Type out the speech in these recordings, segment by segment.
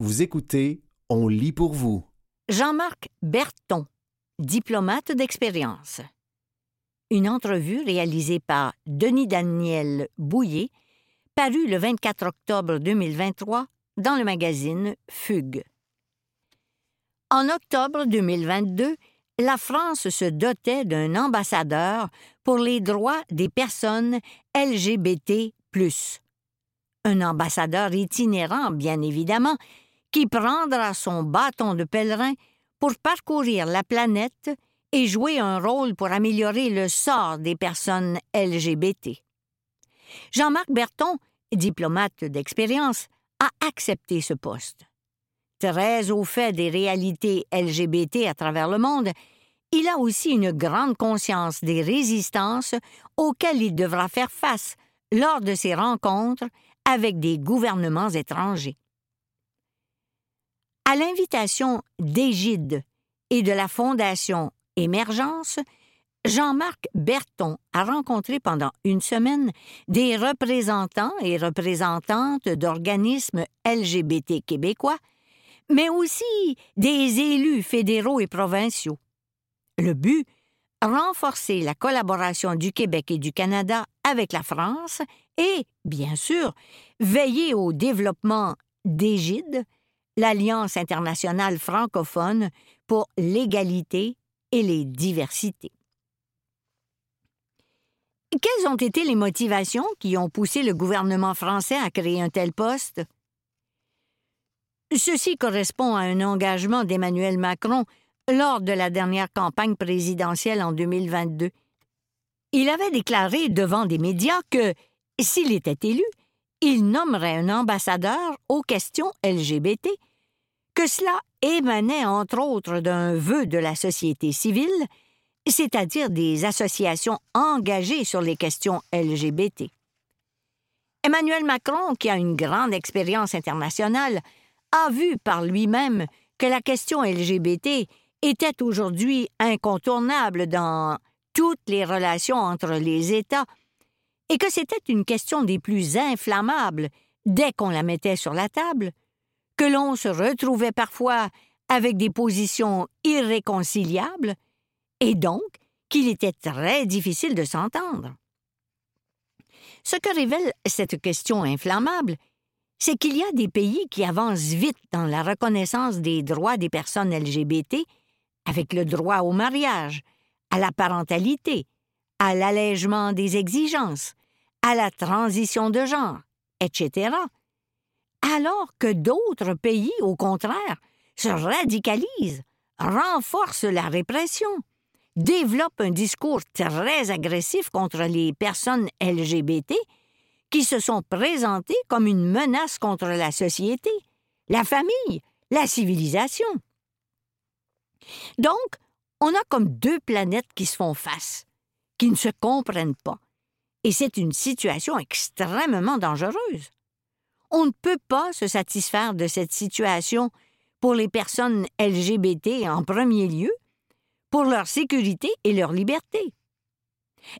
Vous écoutez On lit pour vous. Jean-Marc Berton, diplomate d'expérience. Une entrevue réalisée par Denis Daniel Bouillet, parue le 24 octobre 2023 dans le magazine Fugue. En octobre 2022, la France se dotait d'un ambassadeur pour les droits des personnes LGBT. Un ambassadeur itinérant, bien évidemment, qui prendra son bâton de pèlerin pour parcourir la planète et jouer un rôle pour améliorer le sort des personnes LGBT. Jean-Marc Berton, diplomate d'expérience, a accepté ce poste. Très au fait des réalités LGBT à travers le monde, il a aussi une grande conscience des résistances auxquelles il devra faire face lors de ses rencontres avec des gouvernements étrangers. À l'invitation d'Égide et de la Fondation Émergence, Jean-Marc Berton a rencontré pendant une semaine des représentants et représentantes d'organismes LGBT québécois, mais aussi des élus fédéraux et provinciaux. Le but renforcer la collaboration du Québec et du Canada avec la France et, bien sûr, veiller au développement d'Égide, l'Alliance internationale francophone pour l'égalité et les diversités. Quelles ont été les motivations qui ont poussé le gouvernement français à créer un tel poste? Ceci correspond à un engagement d'Emmanuel Macron lors de la dernière campagne présidentielle en 2022. Il avait déclaré devant des médias que, s'il était élu, il nommerait un ambassadeur aux questions LGBT, que cela émanait entre autres d'un vœu de la société civile, c'est-à-dire des associations engagées sur les questions LGBT. Emmanuel Macron, qui a une grande expérience internationale, a vu par lui-même que la question LGBT était aujourd'hui incontournable dans toutes les relations entre les États, et que c'était une question des plus inflammables dès qu'on la mettait sur la table, que l'on se retrouvait parfois avec des positions irréconciliables, et donc qu'il était très difficile de s'entendre. Ce que révèle cette question inflammable, c'est qu'il y a des pays qui avancent vite dans la reconnaissance des droits des personnes LGBT avec le droit au mariage, à la parentalité, à l'allègement des exigences, à la transition de genre, etc., alors que d'autres pays, au contraire, se radicalisent, renforcent la répression, développent un discours très agressif contre les personnes LGBT qui se sont présentées comme une menace contre la société, la famille, la civilisation. Donc, on a comme deux planètes qui se font face, qui ne se comprennent pas. Et c'est une situation extrêmement dangereuse. On ne peut pas se satisfaire de cette situation pour les personnes LGBT en premier lieu, pour leur sécurité et leur liberté.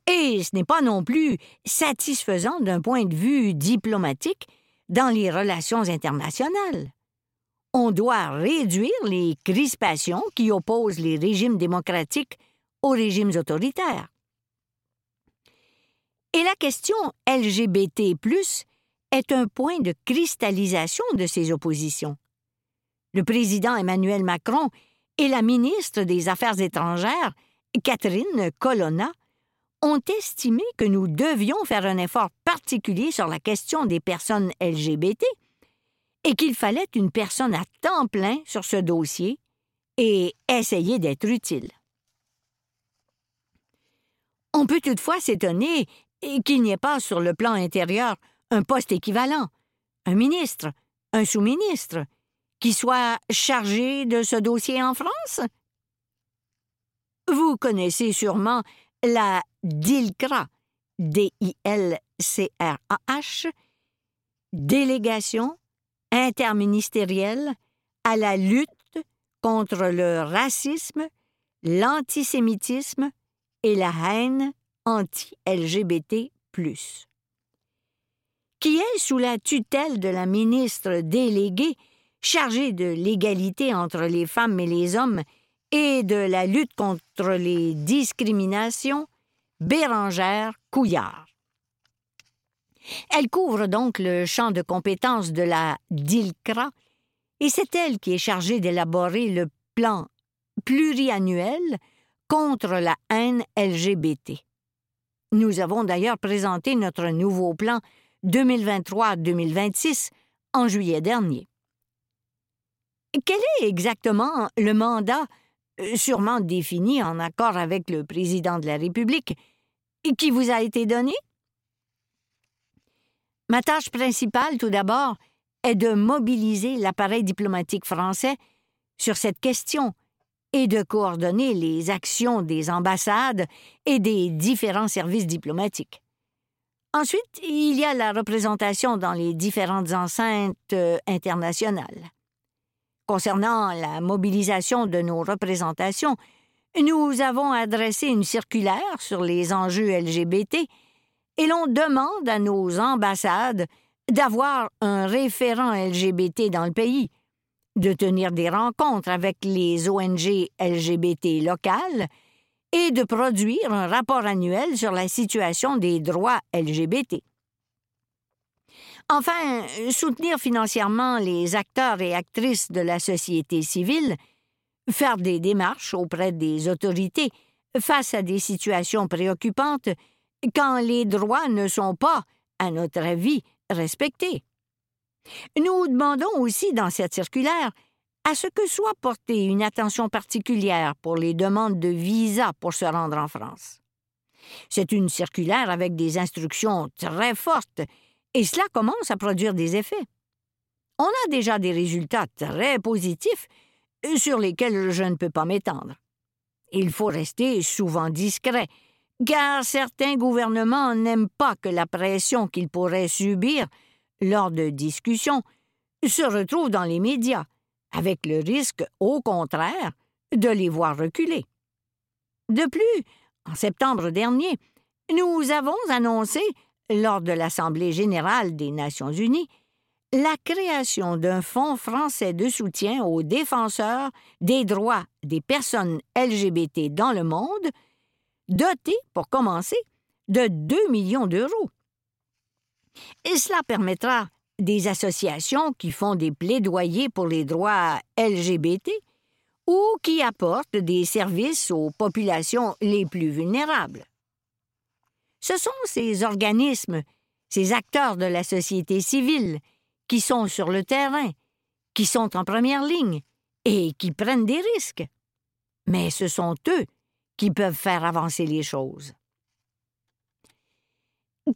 Et ce n'est pas non plus satisfaisant d'un point de vue diplomatique dans les relations internationales on doit réduire les crispations qui opposent les régimes démocratiques aux régimes autoritaires. Et la question LGBT est un point de cristallisation de ces oppositions. Le président Emmanuel Macron et la ministre des Affaires étrangères, Catherine Colonna, ont estimé que nous devions faire un effort particulier sur la question des personnes LGBT et qu'il fallait une personne à temps plein sur ce dossier et essayer d'être utile. On peut toutefois s'étonner qu'il n'y ait pas sur le plan intérieur un poste équivalent, un ministre, un sous-ministre, qui soit chargé de ce dossier en France? Vous connaissez sûrement la DILCRA, D-I-L-C-R-A-H, Délégation interministérielle à la lutte contre le racisme, l'antisémitisme et la haine anti-LGBT, qui est sous la tutelle de la ministre déléguée chargée de l'égalité entre les femmes et les hommes et de la lutte contre les discriminations, Bérangère Couillard. Elle couvre donc le champ de compétences de la DILCRA et c'est elle qui est chargée d'élaborer le plan pluriannuel contre la haine LGBT. Nous avons d'ailleurs présenté notre nouveau plan 2023-2026 en juillet dernier. Quel est exactement le mandat, euh, sûrement défini en accord avec le président de la République, qui vous a été donné? Ma tâche principale, tout d'abord, est de mobiliser l'appareil diplomatique français sur cette question et de coordonner les actions des ambassades et des différents services diplomatiques. Ensuite, il y a la représentation dans les différentes enceintes euh, internationales. Concernant la mobilisation de nos représentations, nous avons adressé une circulaire sur les enjeux LGBT et l'on demande à nos ambassades d'avoir un référent LGBT dans le pays, de tenir des rencontres avec les ONG LGBT locales et de produire un rapport annuel sur la situation des droits LGBT. Enfin, soutenir financièrement les acteurs et actrices de la société civile, faire des démarches auprès des autorités face à des situations préoccupantes quand les droits ne sont pas, à notre avis, respectés. Nous demandons aussi dans cette circulaire à ce que soit portée une attention particulière pour les demandes de visa pour se rendre en France. C'est une circulaire avec des instructions très fortes, et cela commence à produire des effets. On a déjà des résultats très positifs sur lesquels je ne peux pas m'étendre. Il faut rester souvent discret, car certains gouvernements n'aiment pas que la pression qu'ils pourraient subir lors de discussions se retrouve dans les médias, avec le risque, au contraire, de les voir reculer. De plus, en septembre dernier, nous avons annoncé, lors de l'Assemblée générale des Nations unies, la création d'un fonds français de soutien aux défenseurs des droits des personnes LGBT dans le monde doté, pour commencer, de 2 millions d'euros. Et cela permettra des associations qui font des plaidoyers pour les droits LGBT ou qui apportent des services aux populations les plus vulnérables. Ce sont ces organismes, ces acteurs de la société civile, qui sont sur le terrain, qui sont en première ligne et qui prennent des risques. Mais ce sont eux qui peuvent faire avancer les choses.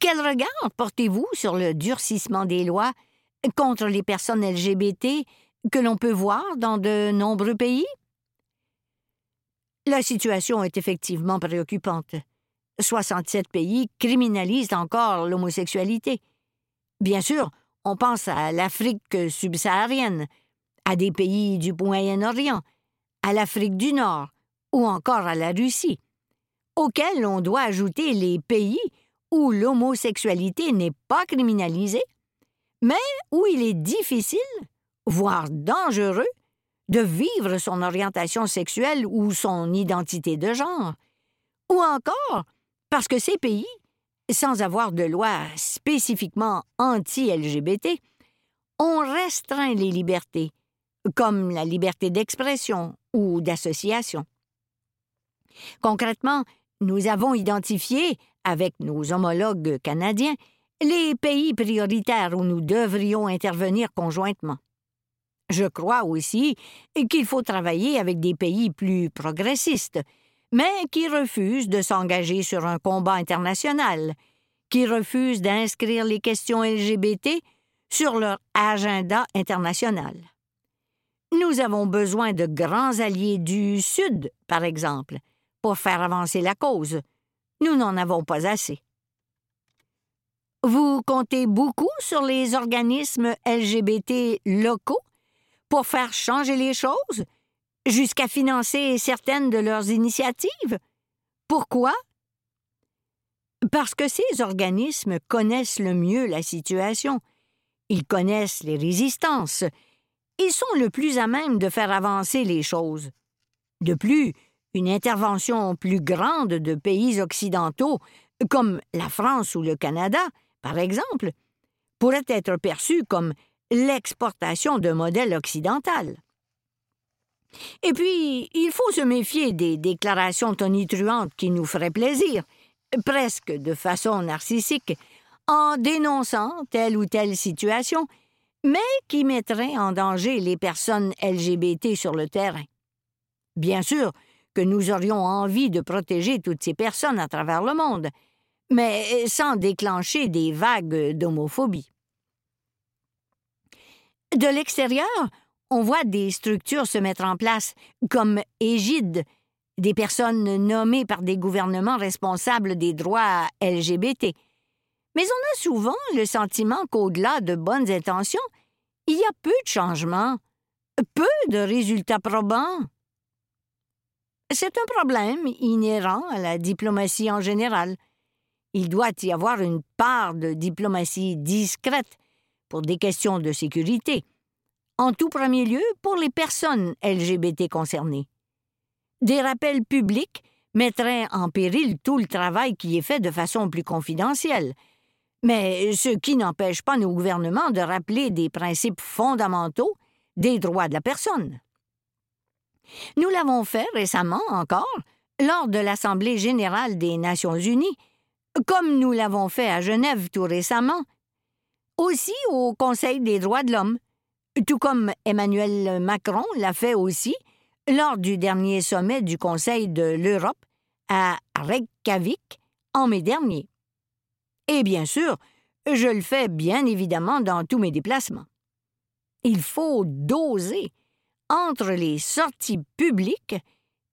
Quel regard portez-vous sur le durcissement des lois contre les personnes LGBT que l'on peut voir dans de nombreux pays? La situation est effectivement préoccupante. 67 pays criminalisent encore l'homosexualité. Bien sûr, on pense à l'Afrique subsaharienne, à des pays du Moyen-Orient, à l'Afrique du Nord, ou encore à la Russie, auxquels on doit ajouter les pays où l'homosexualité n'est pas criminalisée, mais où il est difficile, voire dangereux, de vivre son orientation sexuelle ou son identité de genre, ou encore parce que ces pays, sans avoir de loi spécifiquement anti-LGBT, ont restreint les libertés, comme la liberté d'expression ou d'association. Concrètement, nous avons identifié, avec nos homologues canadiens, les pays prioritaires où nous devrions intervenir conjointement. Je crois aussi qu'il faut travailler avec des pays plus progressistes, mais qui refusent de s'engager sur un combat international, qui refusent d'inscrire les questions LGBT sur leur agenda international. Nous avons besoin de grands alliés du Sud, par exemple, pour faire avancer la cause. Nous n'en avons pas assez. Vous comptez beaucoup sur les organismes LGBT locaux pour faire changer les choses, jusqu'à financer certaines de leurs initiatives? Pourquoi? Parce que ces organismes connaissent le mieux la situation. Ils connaissent les résistances. ils sont le plus à même de faire avancer les choses. De plus, une intervention plus grande de pays occidentaux, comme la France ou le Canada, par exemple, pourrait être perçue comme l'exportation d'un modèle occidental. Et puis, il faut se méfier des déclarations tonitruantes qui nous feraient plaisir, presque de façon narcissique, en dénonçant telle ou telle situation, mais qui mettraient en danger les personnes LGBT sur le terrain. Bien sûr que nous aurions envie de protéger toutes ces personnes à travers le monde, mais sans déclencher des vagues d'homophobie. De l'extérieur, on voit des structures se mettre en place, comme Égide, des personnes nommées par des gouvernements responsables des droits LGBT. Mais on a souvent le sentiment qu'au-delà de bonnes intentions, il y a peu de changements, peu de résultats probants. C'est un problème inhérent à la diplomatie en général. Il doit y avoir une part de diplomatie discrète pour des questions de sécurité, en tout premier lieu pour les personnes LGBT concernées. Des rappels publics mettraient en péril tout le travail qui est fait de façon plus confidentielle, mais ce qui n'empêche pas nos gouvernements de rappeler des principes fondamentaux des droits de la personne. Nous l'avons fait récemment encore lors de l'Assemblée générale des Nations unies, comme nous l'avons fait à Genève tout récemment, aussi au Conseil des droits de l'homme, tout comme Emmanuel Macron l'a fait aussi lors du dernier sommet du Conseil de l'Europe à Reykjavik en mai dernier. Et bien sûr, je le fais bien évidemment dans tous mes déplacements. Il faut doser entre les sorties publiques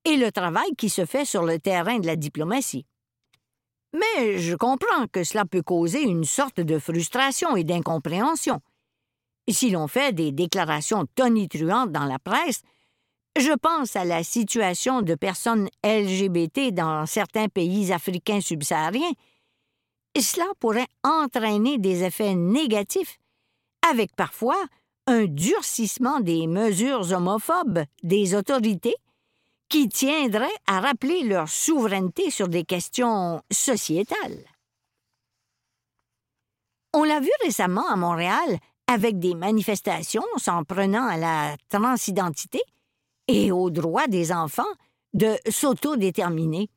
et le travail qui se fait sur le terrain de la diplomatie. Mais je comprends que cela peut causer une sorte de frustration et d'incompréhension. Si l'on fait des déclarations tonitruantes dans la presse, je pense à la situation de personnes LGBT dans certains pays africains subsahariens. Cela pourrait entraîner des effets négatifs, avec parfois un durcissement des mesures homophobes des autorités qui tiendraient à rappeler leur souveraineté sur des questions sociétales. On l'a vu récemment à Montréal avec des manifestations s'en prenant à la transidentité et au droit des enfants de s'autodéterminer.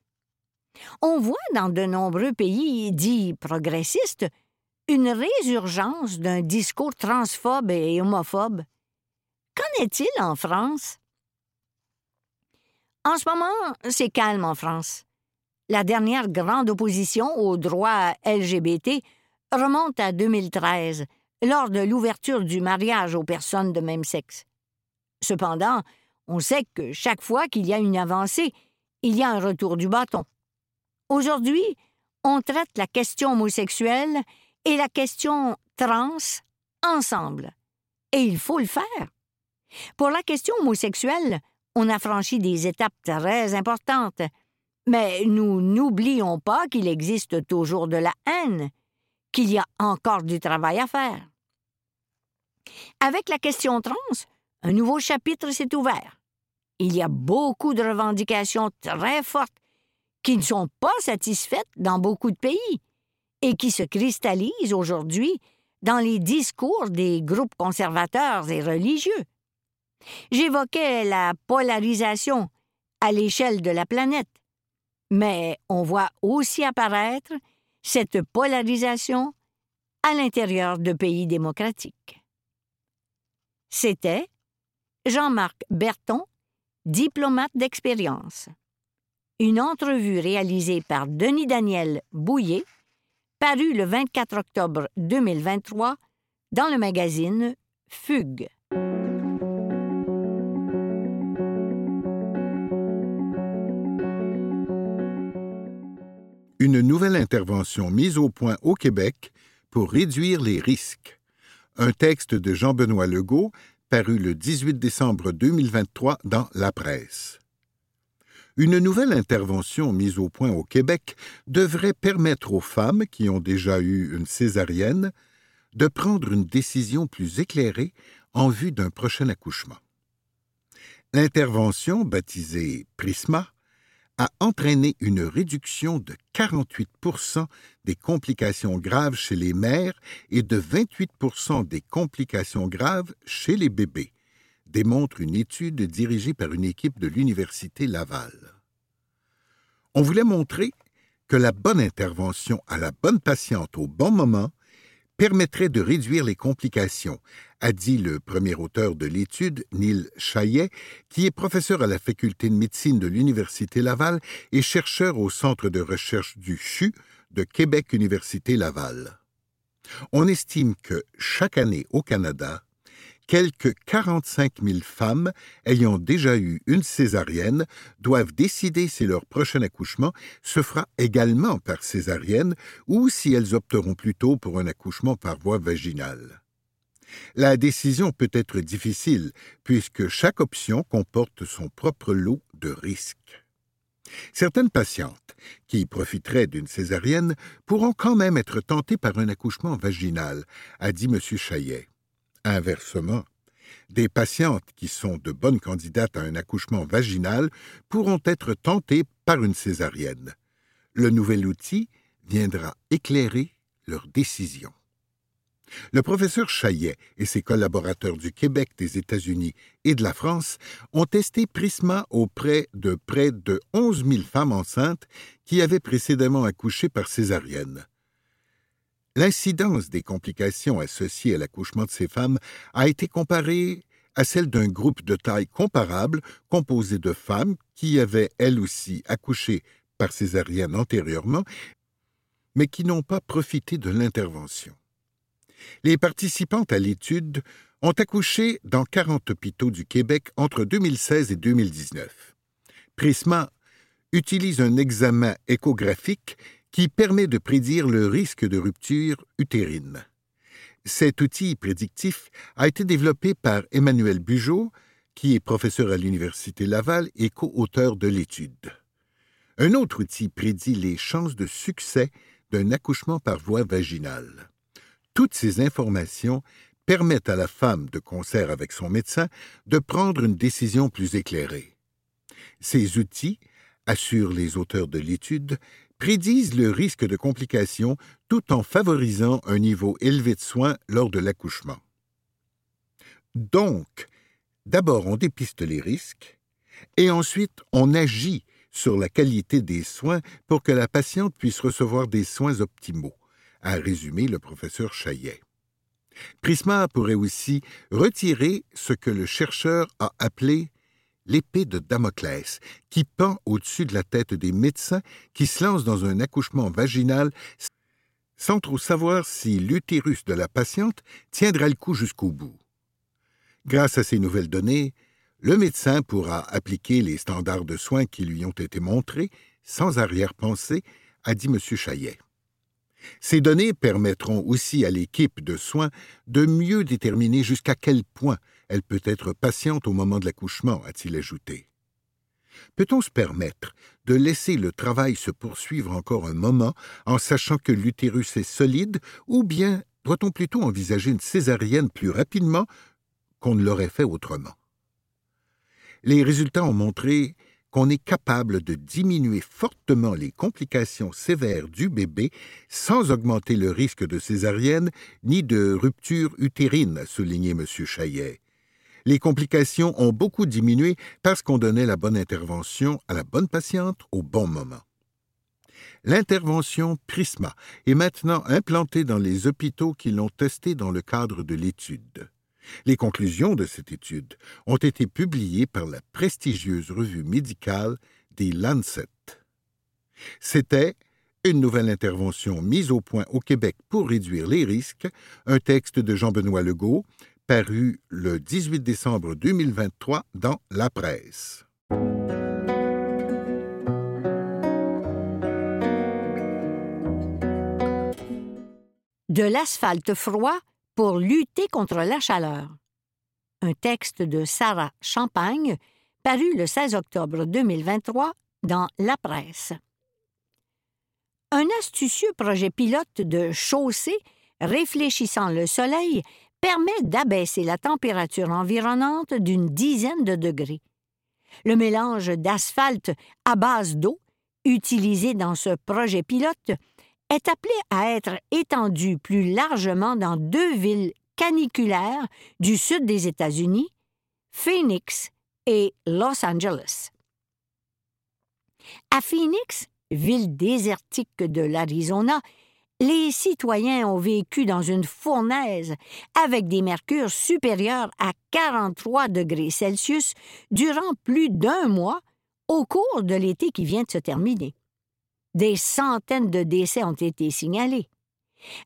On voit dans de nombreux pays dits progressistes une résurgence d'un discours transphobe et homophobe. Qu'en est-il en France? En ce moment, c'est calme en France. La dernière grande opposition aux droits LGBT remonte à 2013, lors de l'ouverture du mariage aux personnes de même sexe. Cependant, on sait que chaque fois qu'il y a une avancée, il y a un retour du bâton. Aujourd'hui, on traite la question homosexuelle et la question trans ensemble. Et il faut le faire. Pour la question homosexuelle, on a franchi des étapes très importantes, mais nous n'oublions pas qu'il existe toujours de la haine, qu'il y a encore du travail à faire. Avec la question trans, un nouveau chapitre s'est ouvert. Il y a beaucoup de revendications très fortes qui ne sont pas satisfaites dans beaucoup de pays et qui se cristallisent aujourd'hui dans les discours des groupes conservateurs et religieux. J'évoquais la polarisation à l'échelle de la planète, mais on voit aussi apparaître cette polarisation à l'intérieur de pays démocratiques. C'était Jean-Marc Berton, diplomate d'expérience. Une entrevue réalisée par Denis Daniel Bouillet, parue le 24 octobre 2023 dans le magazine Fugue. Une nouvelle intervention mise au point au Québec pour réduire les risques un texte de Jean-Benoît Legault paru le 18 décembre 2023 dans La Presse. Une nouvelle intervention mise au point au Québec devrait permettre aux femmes qui ont déjà eu une césarienne de prendre une décision plus éclairée en vue d'un prochain accouchement. L'intervention, baptisée Prisma, a entraîné une réduction de 48% des complications graves chez les mères et de 28% des complications graves chez les bébés, démontre une étude dirigée par une équipe de l'Université Laval. On voulait montrer que la bonne intervention à la bonne patiente au bon moment permettrait de réduire les complications, a dit le premier auteur de l'étude, Neil Chaillet, qui est professeur à la faculté de médecine de l'Université Laval et chercheur au centre de recherche du CHU de Québec Université Laval. On estime que chaque année au Canada, quelques 45 000 femmes ayant déjà eu une césarienne doivent décider si leur prochain accouchement se fera également par césarienne ou si elles opteront plutôt pour un accouchement par voie vaginale. La décision peut être difficile puisque chaque option comporte son propre lot de risques. Certaines patientes qui profiteraient d'une césarienne pourront quand même être tentées par un accouchement vaginal, a dit M. Chaillet. Inversement, des patientes qui sont de bonnes candidates à un accouchement vaginal pourront être tentées par une césarienne. Le nouvel outil viendra éclairer leur décision. Le professeur Chaillet et ses collaborateurs du Québec, des États-Unis et de la France ont testé Prisma auprès de près de 11 000 femmes enceintes qui avaient précédemment accouché par césarienne. L'incidence des complications associées à l'accouchement de ces femmes a été comparée à celle d'un groupe de taille comparable composé de femmes qui avaient elles aussi accouché par césarienne antérieurement, mais qui n'ont pas profité de l'intervention. Les participantes à l'étude ont accouché dans 40 hôpitaux du Québec entre 2016 et 2019. Prisma utilise un examen échographique qui permet de prédire le risque de rupture utérine. Cet outil prédictif a été développé par Emmanuel Bugeaud, qui est professeur à l'Université Laval et co-auteur de l'étude. Un autre outil prédit les chances de succès d'un accouchement par voie vaginale. Toutes ces informations permettent à la femme, de concert avec son médecin, de prendre une décision plus éclairée. Ces outils, assurent les auteurs de l'étude, prédisent le risque de complications tout en favorisant un niveau élevé de soins lors de l'accouchement. Donc, d'abord on dépiste les risques et ensuite on agit sur la qualité des soins pour que la patiente puisse recevoir des soins optimaux, a résumé le professeur Chaillet. Prisma pourrait aussi retirer ce que le chercheur a appelé l'épée de Damoclès, qui pend au-dessus de la tête des médecins qui se lancent dans un accouchement vaginal sans trop savoir si l'utérus de la patiente tiendra le coup jusqu'au bout. Grâce à ces nouvelles données, le médecin pourra appliquer les standards de soins qui lui ont été montrés sans arrière-pensée, a dit M. Chaillet. Ces données permettront aussi à l'équipe de soins de mieux déterminer jusqu'à quel point elle peut être patiente au moment de l'accouchement, a-t-il ajouté. Peut-on se permettre de laisser le travail se poursuivre encore un moment en sachant que l'utérus est solide, ou bien doit-on plutôt envisager une césarienne plus rapidement qu'on ne l'aurait fait autrement? Les résultats ont montré qu'on est capable de diminuer fortement les complications sévères du bébé sans augmenter le risque de césarienne ni de rupture utérine, a souligné M. Chaillet les complications ont beaucoup diminué parce qu'on donnait la bonne intervention à la bonne patiente au bon moment. L'intervention Prisma est maintenant implantée dans les hôpitaux qui l'ont testée dans le cadre de l'étude. Les conclusions de cette étude ont été publiées par la prestigieuse revue médicale des Lancet. C'était une nouvelle intervention mise au point au Québec pour réduire les risques, un texte de Jean-Benoît Legault, paru le 18 décembre 2023 dans La Presse. De l'asphalte froid pour lutter contre la chaleur. Un texte de Sarah Champagne, paru le 16 octobre 2023 dans La Presse. Un astucieux projet pilote de chaussée réfléchissant le soleil permet d'abaisser la température environnante d'une dizaine de degrés. Le mélange d'asphalte à base d'eau, utilisé dans ce projet pilote, est appelé à être étendu plus largement dans deux villes caniculaires du sud des États-Unis, Phoenix et Los Angeles. À Phoenix, ville désertique de l'Arizona, les citoyens ont vécu dans une fournaise avec des mercures supérieurs à 43 degrés Celsius durant plus d'un mois au cours de l'été qui vient de se terminer. Des centaines de décès ont été signalés.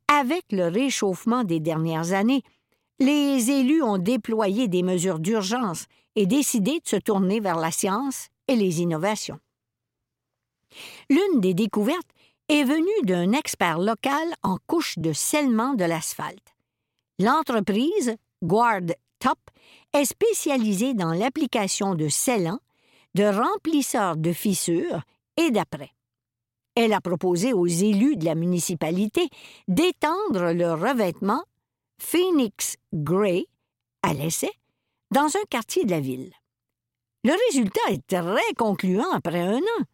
Avec le réchauffement des dernières années, les élus ont déployé des mesures d'urgence et décidé de se tourner vers la science et les innovations. L'une des découvertes est venue d'un expert local en couche de scellement de l'asphalte. L'entreprise, Guard Top, est spécialisée dans l'application de scellants, de remplisseurs de fissures et d'après. Elle a proposé aux élus de la municipalité d'étendre le revêtement Phoenix Gray à l'essai dans un quartier de la ville. Le résultat est très concluant après un an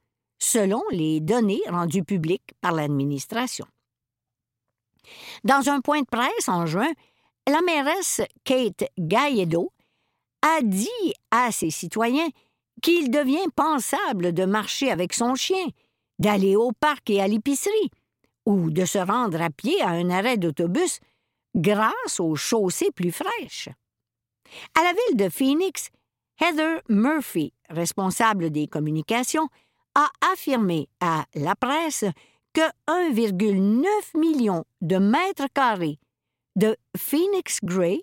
selon les données rendues publiques par l'administration. Dans un point de presse en juin, la mairesse Kate Gaedo a dit à ses citoyens qu'il devient pensable de marcher avec son chien, d'aller au parc et à l'épicerie, ou de se rendre à pied à un arrêt d'autobus grâce aux chaussées plus fraîches. À la ville de Phoenix, Heather Murphy, responsable des communications, a affirmé à la presse que 1,9 million de mètres carrés de Phoenix Gray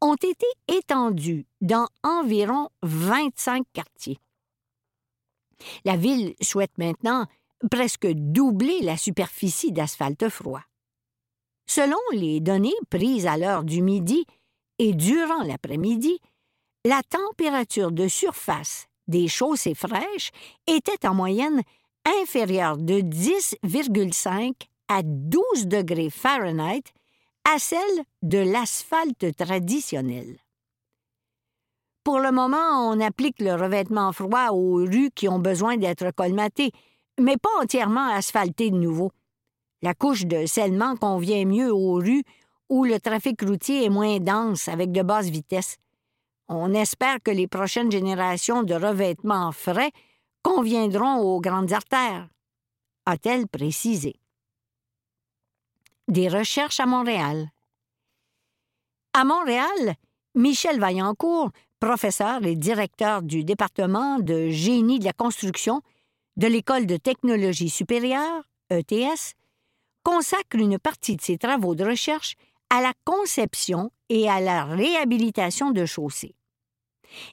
ont été étendus dans environ 25 quartiers. La ville souhaite maintenant presque doubler la superficie d'asphalte froid. Selon les données prises à l'heure du midi et durant l'après-midi, la température de surface des chaussées fraîches était en moyenne inférieure de 10,5 à 12 degrés Fahrenheit à celle de l'asphalte traditionnel. Pour le moment, on applique le revêtement froid aux rues qui ont besoin d'être colmatées, mais pas entièrement asphaltées de nouveau. La couche de scellement convient mieux aux rues où le trafic routier est moins dense avec de basses vitesses. On espère que les prochaines générations de revêtements frais conviendront aux grandes artères, a-t-elle précisé. Des recherches à Montréal. À Montréal, Michel Vaillancourt, professeur et directeur du département de génie de la construction de l'École de technologie supérieure, ETS, consacre une partie de ses travaux de recherche à la conception et à la réhabilitation de chaussées.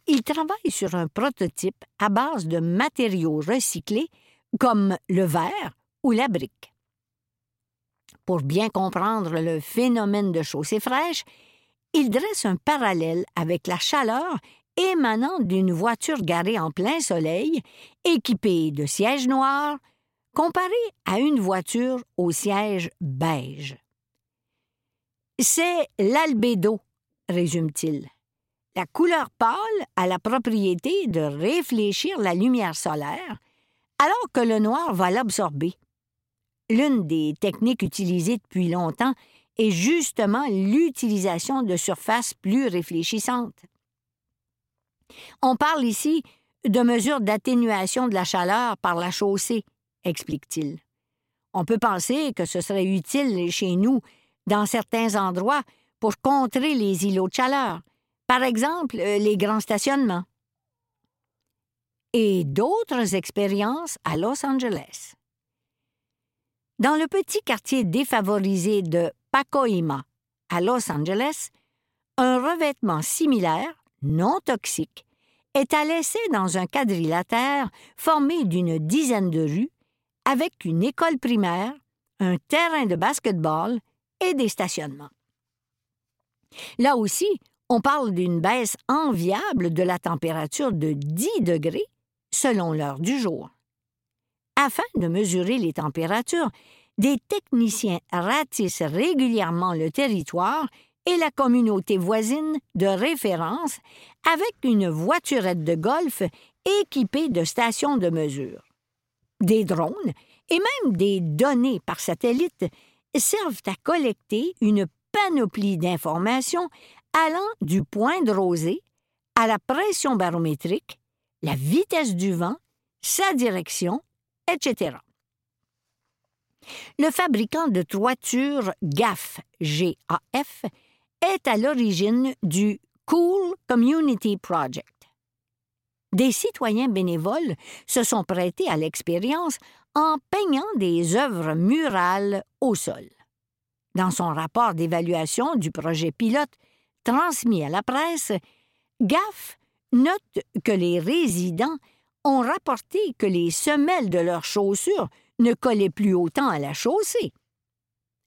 Il travaille sur un prototype à base de matériaux recyclés comme le verre ou la brique. Pour bien comprendre le phénomène de chaussée fraîche, il dresse un parallèle avec la chaleur émanant d'une voiture garée en plein soleil, équipée de sièges noirs, comparée à une voiture au siège beige. C'est l'albédo, résume-t-il. La couleur pâle a la propriété de réfléchir la lumière solaire, alors que le noir va l'absorber. L'une des techniques utilisées depuis longtemps est justement l'utilisation de surfaces plus réfléchissantes. On parle ici de mesures d'atténuation de la chaleur par la chaussée, explique-t-il. On peut penser que ce serait utile chez nous dans certains endroits pour contrer les îlots de chaleur, par exemple euh, les grands stationnements. Et d'autres expériences à Los Angeles. Dans le petit quartier défavorisé de Pacoima, à Los Angeles, un revêtement similaire, non toxique, est à laisser dans un quadrilatère formé d'une dizaine de rues, avec une école primaire, un terrain de basketball et des stationnements. Là aussi, on parle d'une baisse enviable de la température de 10 degrés selon l'heure du jour. Afin de mesurer les températures, des techniciens ratissent régulièrement le territoire et la communauté voisine de référence avec une voiturette de golf équipée de stations de mesure. Des drones et même des données par satellite servent à collecter une panoplie d'informations allant du point de rosée à la pression barométrique, la vitesse du vent, sa direction, etc. Le fabricant de toitures GAF, GAF est à l'origine du Cool Community Project. Des citoyens bénévoles se sont prêtés à l'expérience en peignant des œuvres murales au sol. Dans son rapport d'évaluation du projet pilote transmis à la presse, GAF note que les résidents ont rapporté que les semelles de leurs chaussures ne collaient plus autant à la chaussée.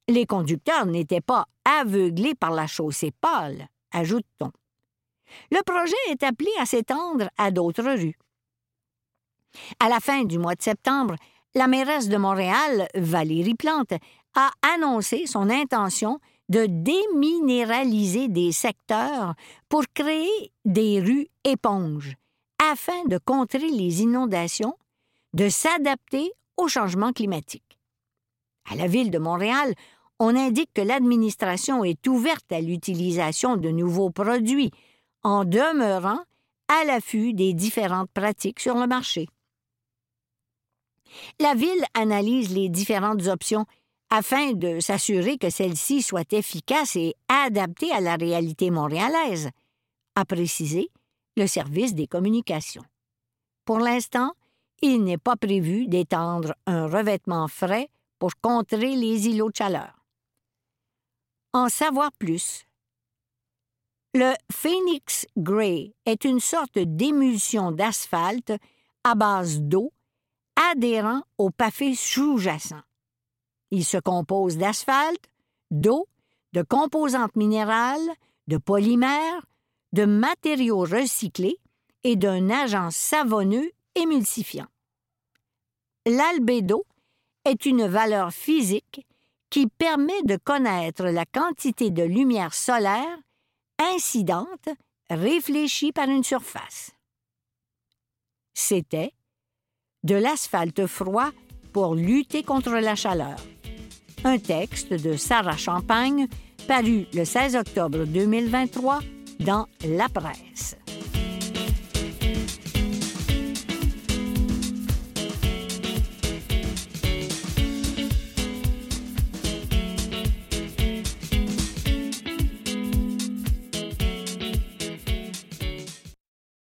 Les conducteurs n'étaient pas aveuglés par la chaussée pâle, ajoute-t-on. Le projet est appelé à s'étendre à d'autres rues. À la fin du mois de septembre, la mairesse de Montréal, Valérie Plante, a annoncé son intention de déminéraliser des secteurs pour créer des rues éponges afin de contrer les inondations, de s'adapter au changement climatique. À la ville de Montréal, on indique que l'administration est ouverte à l'utilisation de nouveaux produits, en demeurant à l'affût des différentes pratiques sur le marché. La Ville analyse les différentes options afin de s'assurer que celles-ci soient efficaces et adaptées à la réalité montréalaise, a précisé le service des communications. Pour l'instant, il n'est pas prévu d'étendre un revêtement frais pour contrer les îlots de chaleur. En savoir plus. Le Phoenix Gray est une sorte d'émulsion d'asphalte à base d'eau adhérent au pavé sous-jacent. Il se compose d'asphalte, d'eau, de composantes minérales, de polymères, de matériaux recyclés et d'un agent savonneux émulsifiant. L'albédo est une valeur physique qui permet de connaître la quantité de lumière solaire incidente réfléchie par une surface. C'était de l'asphalte froid pour lutter contre la chaleur. Un texte de Sarah Champagne paru le 16 octobre 2023 dans La Presse.